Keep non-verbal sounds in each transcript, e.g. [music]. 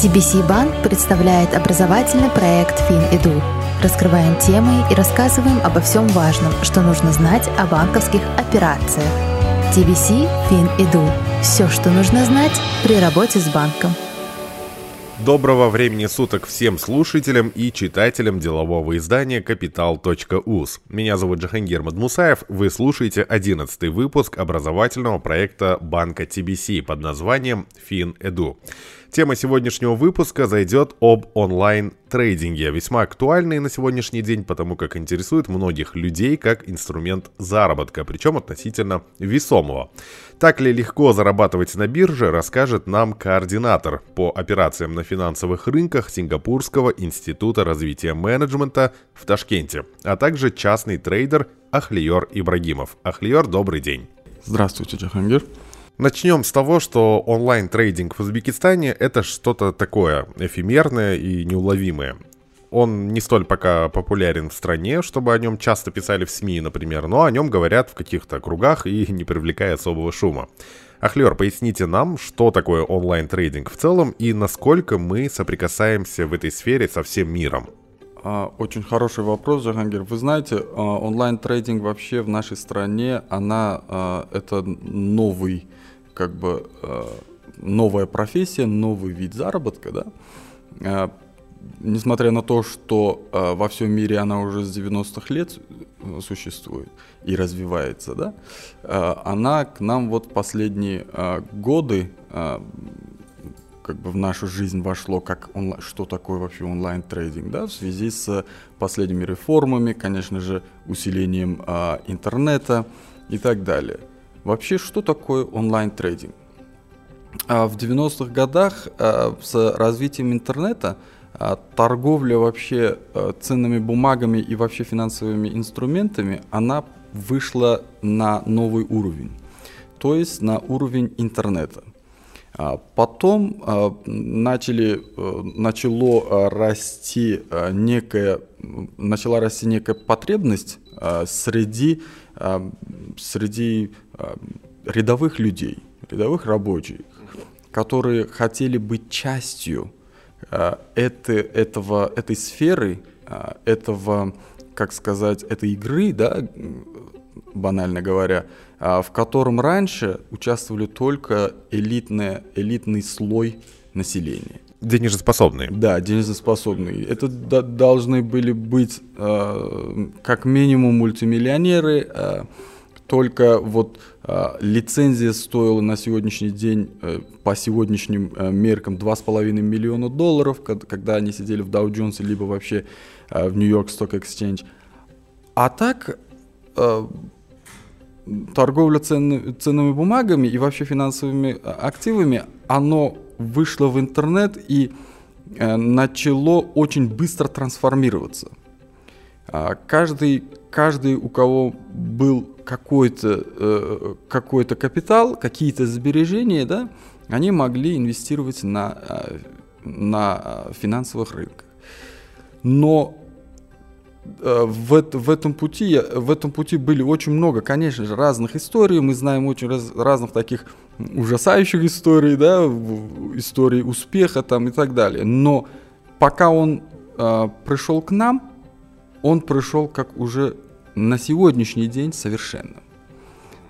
TBC Банк представляет образовательный проект FinEdu. Раскрываем темы и рассказываем обо всем важном, что нужно знать о банковских операциях. TBC FinEdu. Все, что нужно знать при работе с банком. Доброго времени суток всем слушателям и читателям делового издания Капитал.уз. Меня зовут Джахангир Мадмусаев. Вы слушаете 11 выпуск образовательного проекта банка TBC под названием FinEdu. Тема сегодняшнего выпуска зайдет об онлайн-трейдинге, весьма актуальный на сегодняшний день, потому как интересует многих людей как инструмент заработка, причем относительно весомого. Так ли легко зарабатывать на бирже, расскажет нам координатор по операциям на финансовых рынках Сингапурского института развития менеджмента в Ташкенте, а также частный трейдер Ахлиор Ибрагимов. Ахлиор, добрый день. Здравствуйте, Джахангир. Начнем с того, что онлайн-трейдинг в Узбекистане это что-то такое эфемерное и неуловимое. Он не столь пока популярен в стране, чтобы о нем часто писали в СМИ, например, но о нем говорят в каких-то кругах и не привлекая особого шума. Ахлер, поясните нам, что такое онлайн-трейдинг в целом и насколько мы соприкасаемся в этой сфере со всем миром. А, очень хороший вопрос, Джахангир. Вы знаете, а, онлайн-трейдинг вообще в нашей стране, она а, это новый как бы э, новая профессия, новый вид заработка, да. Э, несмотря на то, что э, во всем мире она уже с 90-х лет существует и развивается, да, она к нам вот последние годы как бы в нашу жизнь вошло, как онлайн, что такое вообще онлайн-трейдинг, да, в связи с последними реформами, конечно же, усилением а, интернета и так далее. Вообще, что такое онлайн-трейдинг? А, в 90-х годах а, с развитием интернета а, торговля вообще ценными бумагами и вообще финансовыми инструментами, она вышла на новый уровень, то есть на уровень интернета. Потом начали, начало расти некая, начала расти некая потребность среди, среди рядовых людей, рядовых рабочих, которые хотели быть частью э, это, этого, этой сферы, э, этого, как сказать, этой игры, да, банально говоря, в котором раньше участвовали только элитные, элитный слой населения. Денежеспособные. Да, денежеспособные. Это должны были быть э, как минимум мультимиллионеры, э, только вот э, лицензия стоила на сегодняшний день э, по сегодняшним э, меркам 2,5 миллиона долларов, когда они сидели в Dow Jones, либо вообще э, в New York Stock Exchange. А так э, торговля цен, ценными бумагами и вообще финансовыми э, активами, оно вышло в интернет и э, начало очень быстро трансформироваться. Э, каждый, каждый, у кого был какой-то э, какой капитал, какие-то сбережения, да, они могли инвестировать на, э, на финансовых рынках. Но в, в, этом пути, в этом пути были очень много, конечно же, разных историй. Мы знаем очень раз, разных таких ужасающих историй, да, историй успеха там и так далее. Но пока он э, пришел к нам, он пришел как уже на сегодняшний день совершенно.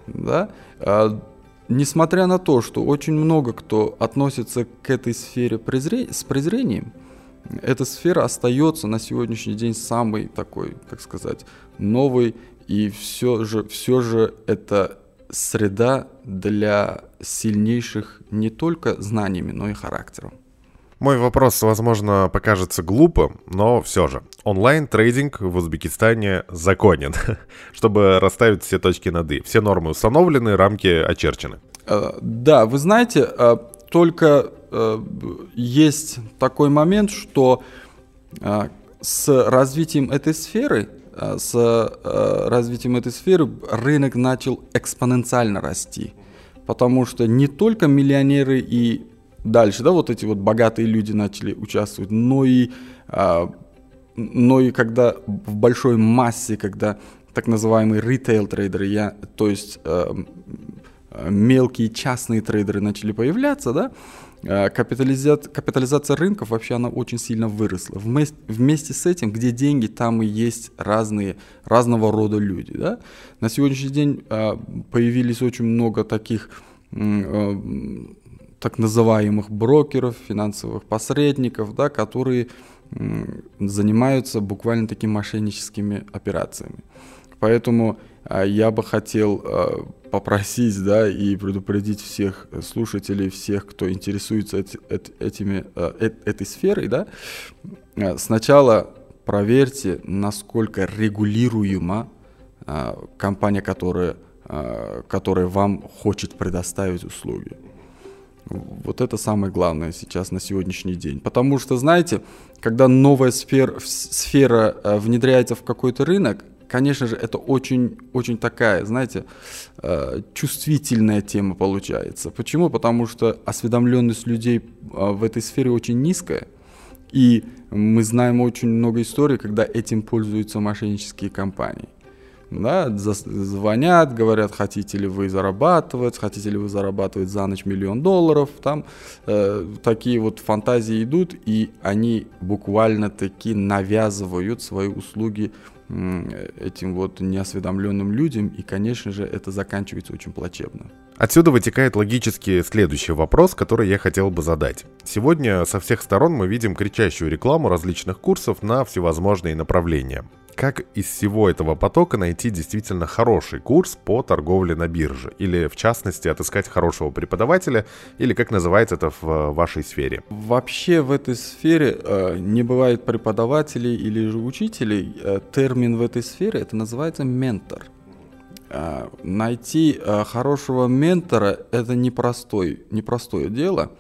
Да? А, несмотря на то, что очень много кто относится к этой сфере презре... с презрением, эта сфера остается на сегодняшний день самой такой, как сказать, новой, и все же, все же это среда для сильнейших не только знаниями, но и характером. Мой вопрос, возможно, покажется глупым, но все же. Онлайн-трейдинг в Узбекистане законен, [laughs] чтобы расставить все точки над «и». Все нормы установлены, рамки очерчены. Э, да, вы знаете, э, только есть такой момент, что с развитием этой сферы с развитием этой сферы рынок начал экспоненциально расти. Потому что не только миллионеры и дальше, да, вот эти вот богатые люди начали участвовать, но и, но и когда в большой массе, когда так называемые ритейл трейдеры, я, то есть мелкие частные трейдеры начали появляться, да, э, капитализация, капитализация рынков вообще она очень сильно выросла. Вместе, вместе с этим, где деньги, там и есть разные, разного рода люди. Да? На сегодняшний день э, появились очень много таких так называемых брокеров, финансовых посредников, да, которые занимаются буквально такими мошенническими операциями. Поэтому я бы хотел а, попросить, да, и предупредить всех слушателей, всех, кто интересуется эти, этими, а, этой сферой, да, сначала проверьте, насколько регулируема компания, которая, которая вам хочет предоставить услуги. Вот это самое главное сейчас на сегодняшний день. Потому что, знаете, когда новая сфера, сфера внедряется в какой-то рынок, конечно же, это очень, очень такая, знаете, э, чувствительная тема получается. Почему? Потому что осведомленность людей э, в этой сфере очень низкая. И мы знаем очень много историй, когда этим пользуются мошеннические компании. Да, звонят, говорят, хотите ли вы зарабатывать, хотите ли вы зарабатывать за ночь миллион долларов, там э, такие вот фантазии идут, и они буквально таки навязывают свои услуги этим вот неосведомленным людям, и, конечно же, это заканчивается очень плачевно. Отсюда вытекает логически следующий вопрос, который я хотел бы задать. Сегодня со всех сторон мы видим кричащую рекламу различных курсов на всевозможные направления как из всего этого потока найти действительно хороший курс по торговле на бирже? Или, в частности, отыскать хорошего преподавателя? Или как называется это в вашей сфере? Вообще в этой сфере э, не бывает преподавателей или же учителей. Э, термин в этой сфере это называется ментор. Э, найти э, хорошего ментора это непростой, непростое дело.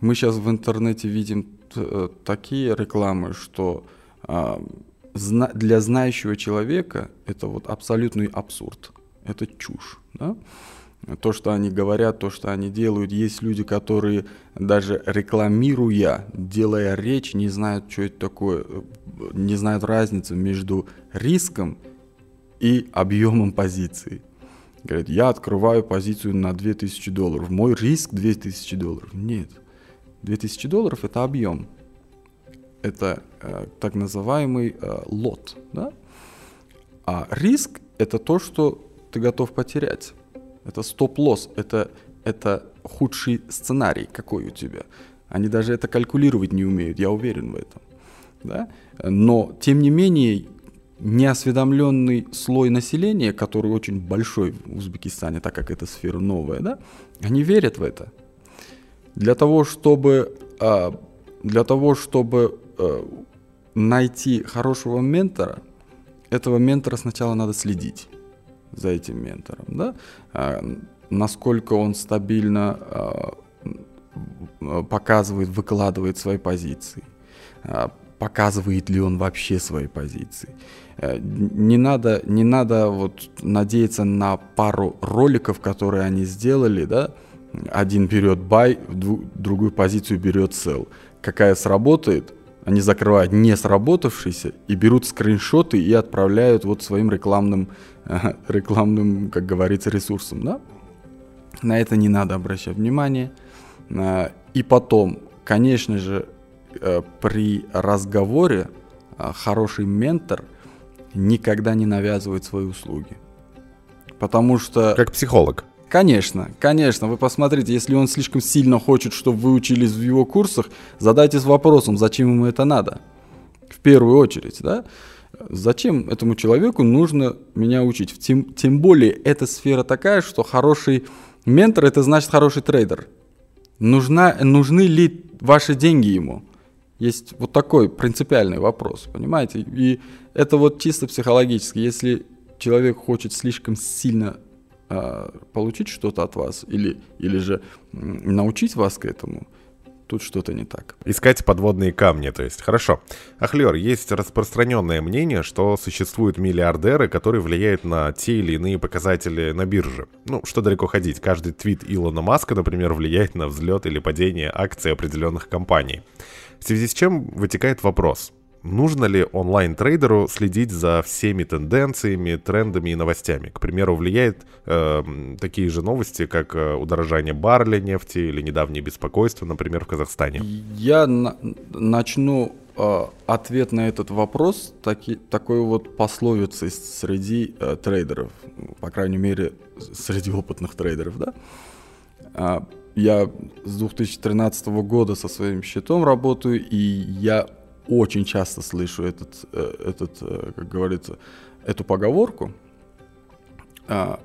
Мы сейчас в интернете видим э, такие рекламы, что э, для знающего человека это вот абсолютный абсурд, это чушь. Да? То, что они говорят, то, что они делают. Есть люди, которые даже рекламируя, делая речь, не знают, что это такое, не знают разницу между риском и объемом позиции. Говорят, я открываю позицию на 2000 долларов. Мой риск 2000 долларов. Нет. 2000 долларов это объем это э, так называемый э, лот. Да? А риск – это то, что ты готов потерять. Это стоп-лосс, это, это худший сценарий, какой у тебя. Они даже это калькулировать не умеют, я уверен в этом. Да? Но, тем не менее, неосведомленный слой населения, который очень большой в Узбекистане, так как эта сфера новая, да, они верят в это. Для того, чтобы, а, для того, чтобы найти хорошего ментора, этого ментора сначала надо следить за этим ментором, да, а, насколько он стабильно а, показывает, выкладывает свои позиции, а, показывает ли он вообще свои позиции. Э, не надо, не надо вот надеяться на пару роликов, которые они сделали, да, один берет buy, другую позицию берет sell. Какая сработает, они закрывают не сработавшиеся и берут скриншоты и отправляют вот своим рекламным, рекламным, как говорится, ресурсам. Да? На это не надо обращать внимание. А, и потом, конечно же, э, при разговоре а, хороший ментор никогда не навязывает свои услуги. Потому что... Как психолог. Конечно, конечно, вы посмотрите, если он слишком сильно хочет, чтобы вы учились в его курсах, задайтесь вопросом, зачем ему это надо. В первую очередь, да? Зачем этому человеку нужно меня учить? Тем, тем более, эта сфера такая, что хороший ментор – это значит хороший трейдер. Нужна, нужны ли ваши деньги ему? Есть вот такой принципиальный вопрос, понимаете? И это вот чисто психологически. Если человек хочет слишком сильно получить что-то от вас или, или же научить вас к этому, тут что-то не так. Искать подводные камни, то есть. Хорошо. Ахлер, есть распространенное мнение, что существуют миллиардеры, которые влияют на те или иные показатели на бирже. Ну, что далеко ходить. Каждый твит Илона Маска, например, влияет на взлет или падение акций определенных компаний. В связи с чем вытекает вопрос. Нужно ли онлайн-трейдеру следить за всеми тенденциями, трендами и новостями? К примеру, влияет э, такие же новости, как э, удорожание барреля нефти или недавнее беспокойство, например, в Казахстане? Я на начну э, ответ на этот вопрос таки, такой вот пословицей среди э, трейдеров, по крайней мере, среди опытных трейдеров, да? Э, я с 2013 года со своим счетом работаю, и я очень часто слышу этот, э, этот э, как говорится, эту поговорку. А,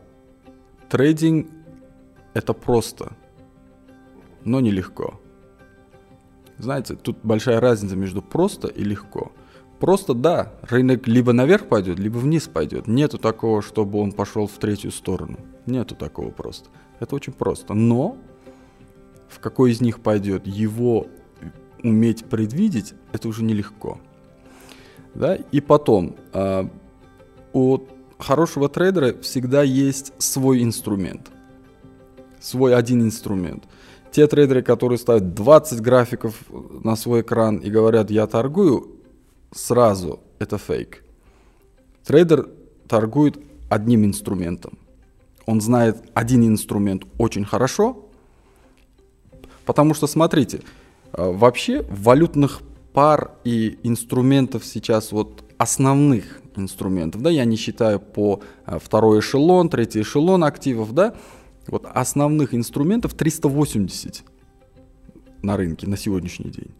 трейдинг — это просто, но нелегко. Знаете, тут большая разница между просто и легко. Просто да, рынок либо наверх пойдет, либо вниз пойдет. Нету такого, чтобы он пошел в третью сторону. Нету такого просто. Это очень просто. Но в какой из них пойдет, его уметь предвидеть, это уже нелегко. Да? И потом, э, у хорошего трейдера всегда есть свой инструмент. Свой один инструмент. Те трейдеры, которые ставят 20 графиков на свой экран и говорят, я торгую, сразу это фейк. Трейдер торгует одним инструментом. Он знает один инструмент очень хорошо, Потому что, смотрите, вообще валютных пар и инструментов сейчас вот основных инструментов, да, я не считаю по э, второй эшелон, третий эшелон активов, да, вот основных инструментов 380 на рынке на сегодняшний день.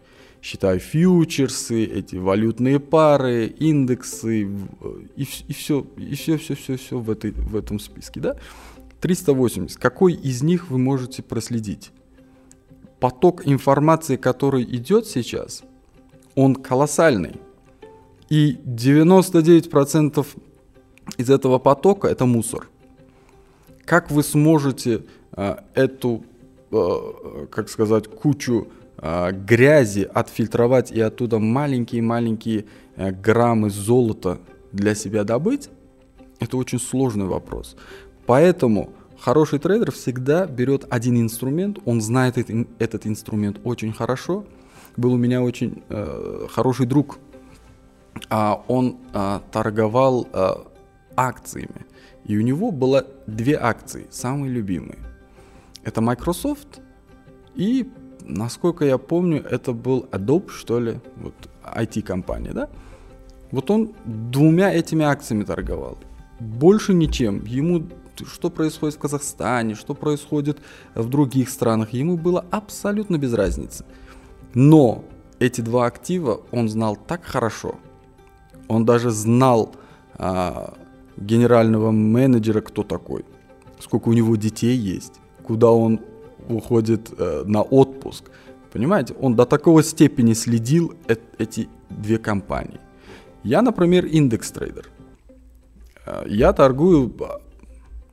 Считаю фьючерсы, эти валютные пары, индексы и, и все, и все, все, все, все в, этой, в этом списке, да. 380. Какой из них вы можете проследить? Поток информации, который идет сейчас, он колоссальный. И 99% из этого потока это мусор. Как вы сможете э, эту, э, как сказать, кучу э, грязи отфильтровать и оттуда маленькие-маленькие э, граммы золота для себя добыть? Это очень сложный вопрос. Поэтому Хороший трейдер всегда берет один инструмент, он знает этот, инструмент очень хорошо. Был у меня очень э, хороший друг, а он а, торговал а, акциями, и у него было две акции, самые любимые. Это Microsoft и, насколько я помню, это был Adobe, что ли, вот IT-компания, да? Вот он двумя этими акциями торговал. Больше ничем. Ему что происходит в Казахстане, что происходит в других странах, ему было абсолютно без разницы. Но эти два актива он знал так хорошо, он даже знал а, генерального менеджера, кто такой, сколько у него детей есть, куда он уходит а, на отпуск. Понимаете, он до такого степени следил э эти две компании. Я, например, индекс трейдер. А, я торгую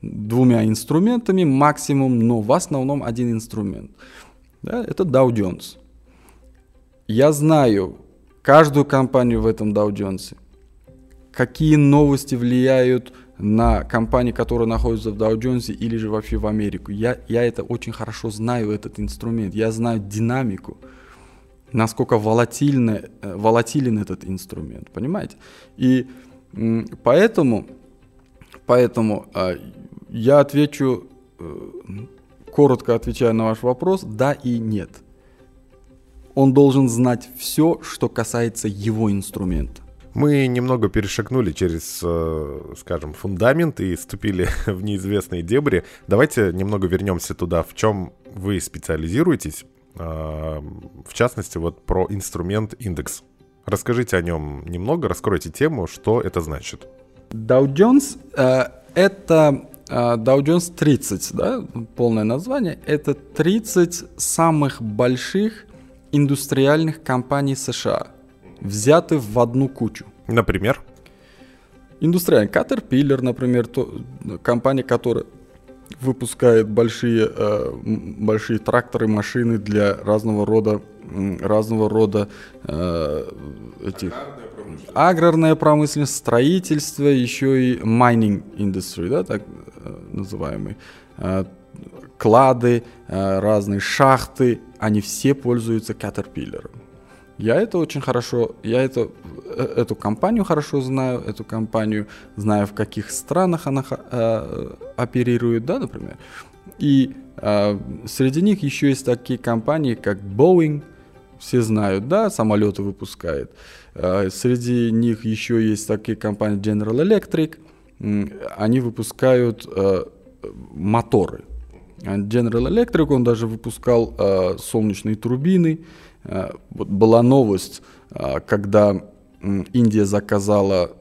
двумя инструментами максимум, но в основном один инструмент. Да, это Dow Jones. Я знаю каждую компанию в этом Dow Jones, какие новости влияют на компании, которые находятся в Dow Jones или же вообще в Америку. Я, я это очень хорошо знаю, этот инструмент. Я знаю динамику, насколько волатильно, э, волатилен этот инструмент, понимаете? И поэтому, поэтому а, я отвечу, э, коротко отвечая на ваш вопрос, да и нет. Он должен знать все, что касается его инструмента. Мы немного перешагнули через, э, скажем, фундамент и ступили [laughs] в неизвестные дебри. Давайте немного вернемся туда, в чем вы специализируетесь. Э, в частности, вот про инструмент индекс. Расскажите о нем немного, раскройте тему, что это значит. Dow Jones э, это а, Dow Jones 30, да, полное название, это 30 самых больших индустриальных компаний США, взяты в одну кучу. Например? Индустриальный Caterpillar, например, то, компания, которая выпускает большие, э, большие тракторы, машины для разного рода, разного рода э, этих аграрная промышленность, строительство, еще и mining industry, да, так э, называемый, э, клады, э, разные шахты, они все пользуются Caterpillar. Я это очень хорошо, я это эту компанию хорошо знаю, эту компанию знаю, в каких странах она э, оперирует, да, например. И э, среди них еще есть такие компании, как Boeing, все знают, да, самолеты выпускает. Э, среди них еще есть такие компании General Electric, они выпускают э, моторы. General Electric, он даже выпускал э, солнечные турбины. Э, вот была новость, когда Индия заказала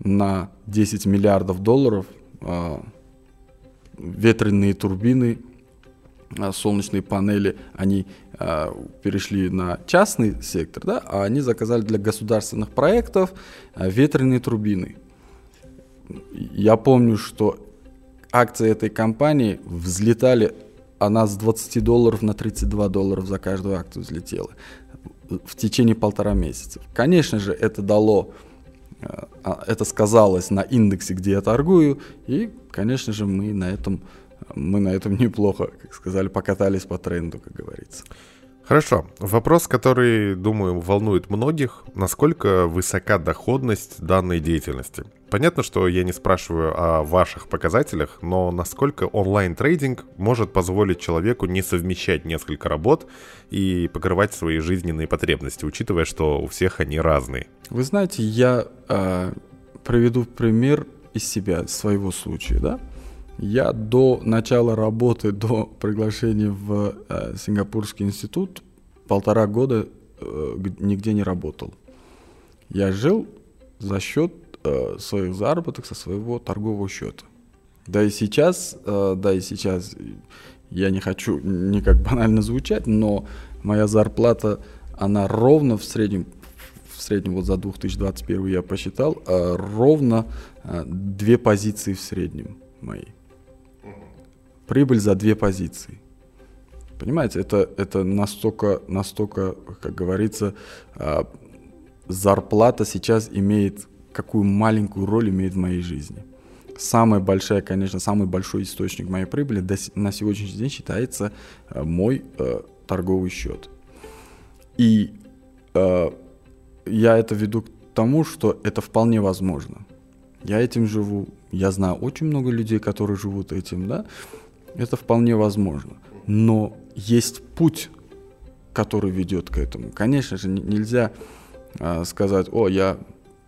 на 10 миллиардов долларов ветряные турбины, солнечные панели, они э, перешли на частный сектор, да, а они заказали для государственных проектов э, ветряные турбины. Я помню, что акции этой компании взлетали, она с 20 долларов на 32 долларов за каждую акцию взлетела в течение полтора месяца. Конечно же, это дало, э, а, это сказалось на индексе, где я торгую, и, конечно же, мы на этом, мы на этом неплохо, как сказали, покатались по тренду, как говорится. Хорошо. Вопрос, который, думаю, волнует многих. Насколько высока доходность данной деятельности? Понятно, что я не спрашиваю о ваших показателях, но насколько онлайн-трейдинг может позволить человеку не совмещать несколько работ и покрывать свои жизненные потребности, учитывая, что у всех они разные? Вы знаете, я э, приведу пример из себя, своего случая, да? Я до начала работы, до приглашения в э, Сингапурский институт полтора года э, нигде не работал. Я жил за счет э, своих заработок со своего торгового счета. Да и сейчас, э, да и сейчас я не хочу никак банально звучать, но моя зарплата, она ровно в среднем, в среднем вот за 2021 я посчитал, э, ровно э, две позиции в среднем моей прибыль за две позиции. Понимаете, это, это настолько, настолько, как говорится, а, зарплата сейчас имеет, какую маленькую роль имеет в моей жизни. Самая большая, конечно, самый большой источник моей прибыли на сегодняшний день считается а, мой э, торговый счет. И я это веду к тому, что это вполне возможно. Я этим живу, я знаю очень много людей, которые живут этим, да, это вполне возможно. Но есть путь, который ведет к этому. Конечно же, нельзя а, сказать, о, я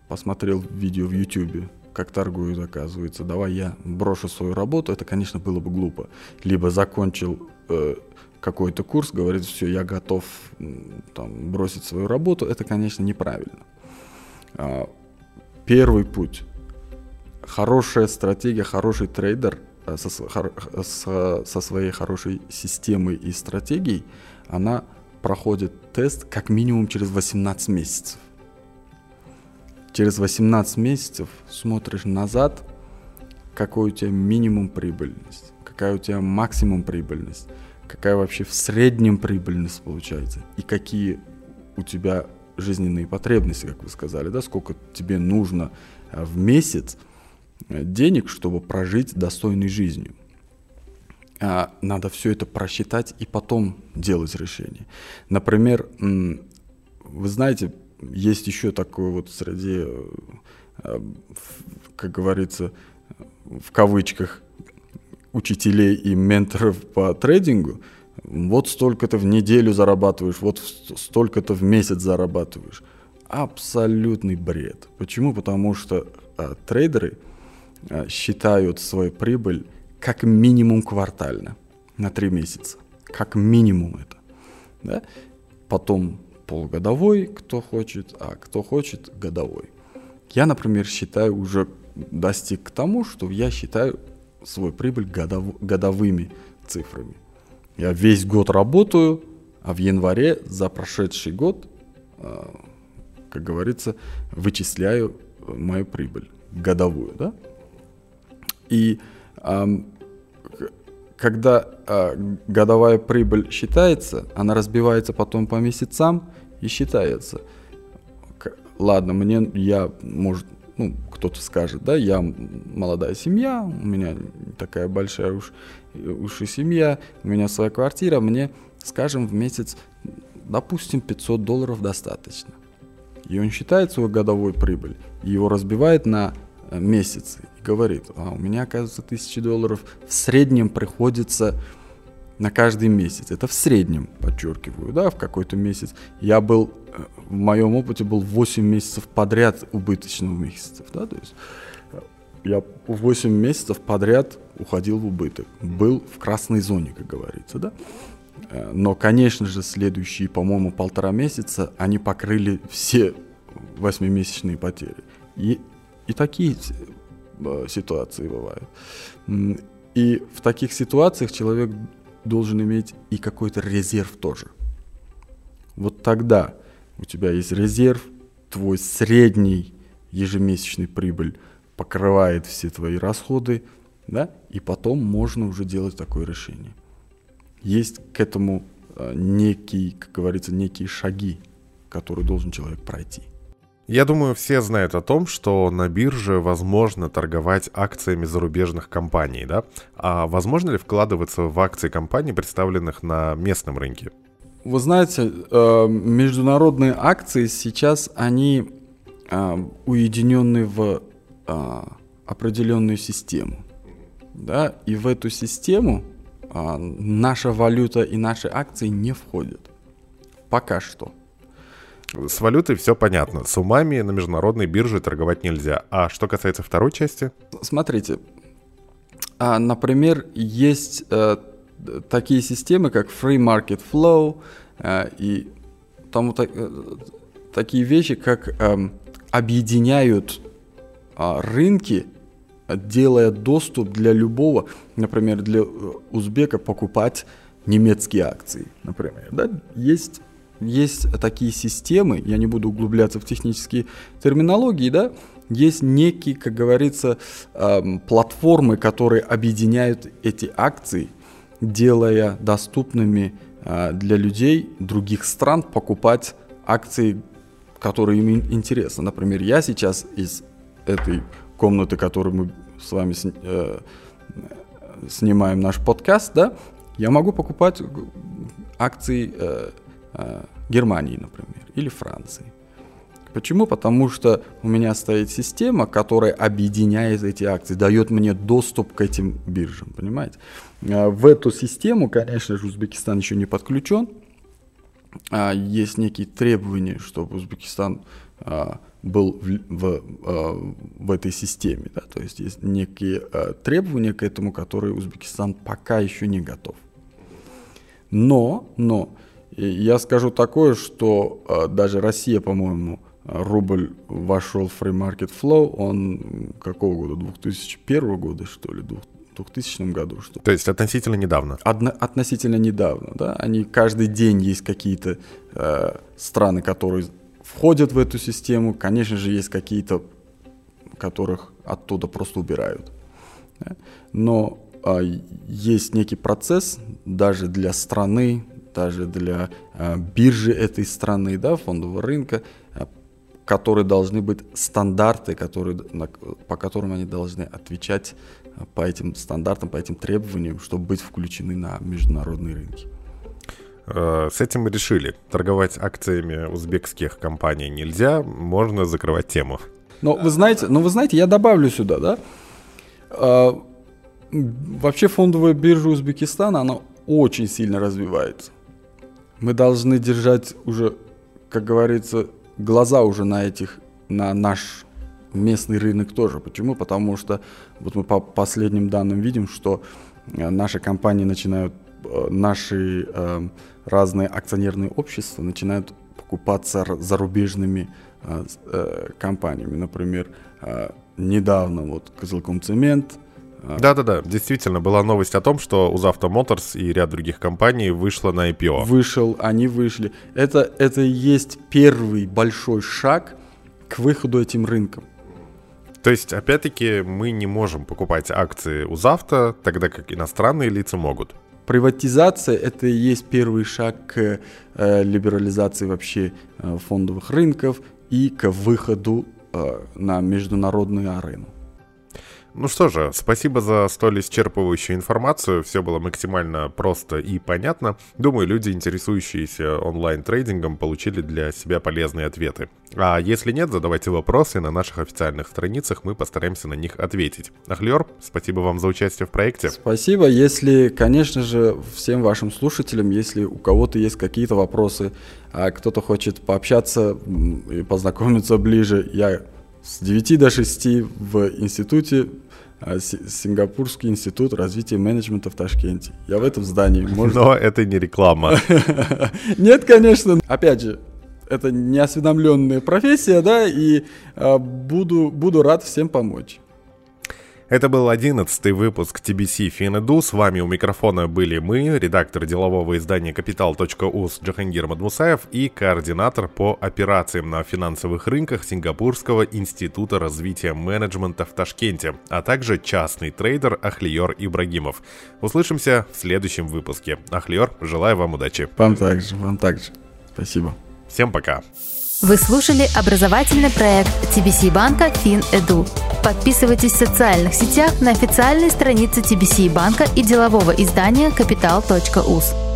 посмотрел видео в YouTube, как торгуют, оказывается, давай я брошу свою работу. Это, конечно, было бы глупо. Либо закончил э, какой-то курс, говорит, все, я готов там, бросить свою работу. Это, конечно, неправильно. А, первый путь. Хорошая стратегия, хороший трейдер – Э, со, со, со своей хорошей системой и стратегией, она проходит тест как минимум через 18 месяцев. Через 18 месяцев смотришь назад, какой у тебя минимум прибыльность, какая у тебя максимум прибыльность, какая вообще в среднем прибыльность получается, и какие у тебя жизненные потребности, как вы сказали, да, сколько тебе нужно э, в месяц, денег, чтобы прожить достойной жизнью. А надо все это просчитать и потом делать решение. Например, вы знаете, есть еще такое вот среди, э, как говорится, в кавычках, учителей и менторов по трейдингу, вот столько-то в неделю зарабатываешь, вот столько-то в месяц зарабатываешь. Абсолютный бред. Почему? Потому что а, трейдеры – Э, считают свою прибыль как минимум квартально на три месяца. Как минимум это. Да? Потом полугодовой, кто хочет, а кто хочет годовой. Я, например, считаю уже достиг к тому, что я считаю свой прибыль годов, годовыми цифрами. Я весь год работаю, а в январе за прошедший год, э, как говорится, вычисляю мою прибыль годовую, да? И э, когда э, годовая прибыль считается, она разбивается потом по месяцам и считается. Ладно, мне я, может, ну, кто-то скажет, да, я молодая семья, у меня такая большая уж, уж и семья, у меня своя квартира, мне, скажем, в месяц, допустим, 500 долларов достаточно. и он считает свою годовую прибыль, его разбивает на э, месяцы и говорит, а у меня, оказывается, тысячи долларов в среднем приходится на каждый месяц. Это в среднем, подчеркиваю, да, в какой-то месяц. Я был, э, в моем опыте был 8 месяцев подряд убыточных месяцев, да, то есть э, я 8 месяцев подряд уходил в убыток, был в красной зоне, как говорится, да. Но, конечно же, следующие, по-моему, полтора месяца они покрыли все восьмимесячные потери. И, и такие ситуации бывают. И в таких ситуациях человек должен иметь и какой-то резерв тоже. Вот тогда у тебя есть резерв, твой средний ежемесячный прибыль покрывает все твои расходы, да, и потом можно уже делать такое решение. Есть к этому э, некие, как говорится, некие шаги, которые должен человек пройти. Я думаю, все знают о том, что на бирже возможно торговать акциями зарубежных компаний, да? А возможно ли вкладываться в акции компаний, представленных на местном рынке? Вы знаете, э, международные акции сейчас, они э, уединены в э, определенную систему. Да? И в эту систему наша валюта и наши акции не входят. Пока что. С валютой все понятно. С умами на международной бирже торговать нельзя. А что касается второй части? Смотрите, а, например, есть э, такие системы, как Free Market Flow э, и там так, э, такие вещи, как э, объединяют э, рынки, делая доступ для любого, например, для э, узбека покупать немецкие акции, например. Да? Есть есть такие системы, я не буду углубляться в технические терминологии, да, есть некие, как говорится, эм, платформы, которые объединяют эти акции, делая доступными э, для людей других стран покупать акции, которые им интересны. Например, я сейчас из этой комнаты, которую мы с вами э, снимаем наш подкаст, да, я могу покупать акции э, Германии, например, или Франции. Почему? Потому что у меня стоит система, которая объединяет эти акции, дает мне доступ к этим биржам, понимаете? А, в эту систему, конечно же, Узбекистан еще не подключен. А, есть некие требования, чтобы Узбекистан а, был в, в, в этой системе. Да? То есть есть некие требования к этому, которые Узбекистан пока еще не готов. Но, но я скажу такое, что э, даже Россия, по-моему, рубль вошел в free market flow, он какого года? 2001 года, что ли? 2000 году, что То есть относительно недавно? Одно, относительно недавно, да. Они каждый день есть какие-то э, страны, которые входят в эту систему. Конечно же, есть какие-то, которых оттуда просто убирают. Да? Но э, есть некий процесс даже для страны, даже для э, биржи этой страны, да, фондового рынка, э, которые должны быть стандарты, которые, по которым они должны отвечать э, по этим стандартам, по этим требованиям, чтобы быть включены на международные рынки. Э, с этим мы решили. Торговать акциями узбекских компаний нельзя, можно закрывать тему. Но вы знаете, но вы знаете, я добавлю сюда, да, вообще фондовая биржа Узбекистана, она очень сильно развивается мы должны держать уже, как говорится, глаза уже на этих, на наш местный рынок тоже. Почему? Потому что вот мы по последним данным видим, что э, наши компании начинают, э, наши э, разные акционерные общества начинают покупаться зарубежными э, э, компаниями. Например, э, недавно вот Козылком Цемент. Да-да-да, действительно, была новость о том, что Узавто Моторс и ряд других компаний вышло на IPO. Вышел, они вышли. Это, это и есть первый большой шаг к выходу этим рынкам. То есть, опять-таки, мы не можем покупать акции Узавто, тогда как иностранные лица могут. Приватизация – это и есть первый шаг к э, либерализации вообще э, фондовых рынков и к выходу э, на международную арену. Ну что же, спасибо за столь исчерпывающую информацию. Все было максимально просто и понятно. Думаю, люди, интересующиеся онлайн-трейдингом, получили для себя полезные ответы. А если нет, задавайте вопросы, на наших официальных страницах мы постараемся на них ответить. Ахлер, спасибо вам за участие в проекте. Спасибо. Если, конечно же, всем вашим слушателям, если у кого-то есть какие-то вопросы, а кто-то хочет пообщаться и познакомиться ближе, я с 9 до 6 в институте а, Сингапурский институт развития менеджмента в Ташкенте. Я в этом здании. [laughs] Можно... Но это не реклама. [laughs] Нет, конечно. Опять же, это неосведомленная профессия, да, и а, буду, буду рад всем помочь. Это был одиннадцатый выпуск TBC FinEdu. С вами у микрофона были мы, редактор делового издания Capital.us Джахангир Мадмусаев и координатор по операциям на финансовых рынках Сингапурского института развития менеджмента в Ташкенте, а также частный трейдер Ахлиор Ибрагимов. Услышимся в следующем выпуске. Ахлиор, желаю вам удачи. Вам также, вам также. Спасибо. Всем пока. Вы слушали образовательный проект TBC банка FinEdu. Подписывайтесь в социальных сетях на официальной странице TBC банка и делового издания Capital.us.